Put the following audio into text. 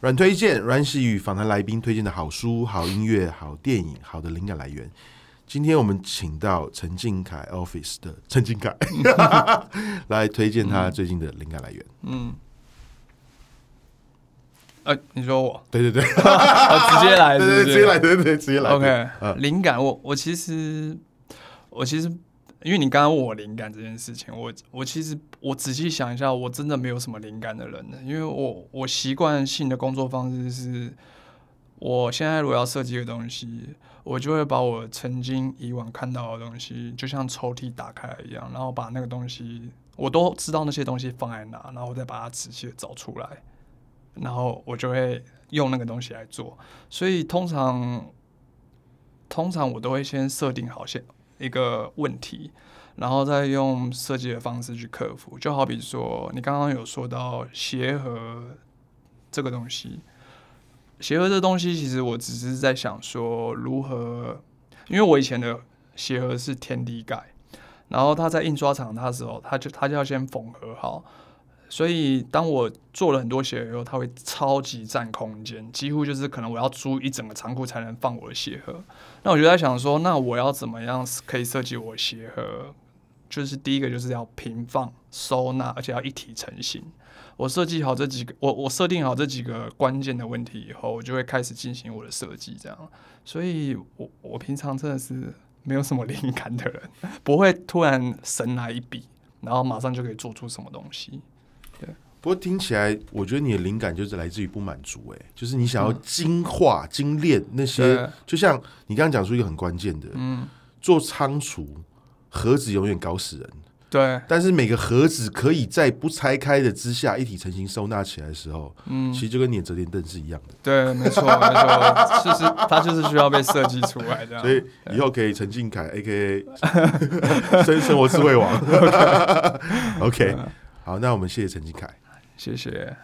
阮推荐，阮喜与访谈来宾推荐的好书、好音乐、好电影、好的灵感来源。今天我们请到陈靖凯 Office 的陈靖凯 来推荐他最近的灵感来源。嗯，呃，你说我？对对 对，直接来，对对，直接来，对对，直接来。OK，灵感，我我其实我其实。因为你刚刚问我灵感这件事情，我我其实我仔细想一下，我真的没有什么灵感的人呢。因为我我习惯性的工作方式是，我现在如果要设计一个东西，我就会把我曾经以往看到的东西，就像抽屉打开一样，然后把那个东西，我都知道那些东西放在哪，然后我再把它仔细的找出来，然后我就会用那个东西来做。所以通常通常我都会先设定好先。一个问题，然后再用设计的方式去克服。就好比说，你刚刚有说到鞋盒这个东西，鞋盒这东西，其实我只是在想说，如何，因为我以前的鞋盒是天地盖，然后他在印刷厂，他时候，他就他就要先缝合好。所以，当我做了很多鞋盒以后，它会超级占空间，几乎就是可能我要租一整个仓库才能放我的鞋盒。那我就在想说，那我要怎么样可以设计我鞋盒？就是第一个就是要平放、收纳，而且要一体成型。我设计好这几个，我我设定好这几个关键的问题以后，我就会开始进行我的设计。这样，所以我我平常真的是没有什么 灵感的人，不会突然神来一笔，然后马上就可以做出什么东西。不过听起来，我觉得你的灵感就是来自于不满足，哎，就是你想要精化、嗯、精炼那些，就像你刚刚讲出一个很关键的，嗯，做仓储盒子永远搞死人，对，但是每个盒子可以在不拆开的之下一体成型收纳起来的时候，嗯，其实就跟你的折叠凳是一样的，对，没错，没错，其实它就是需要被设计出来的，所以以后可以陈靖凯 A.K.A. 生生活智慧王，OK，好，那我们谢谢陈靖凯。谢谢。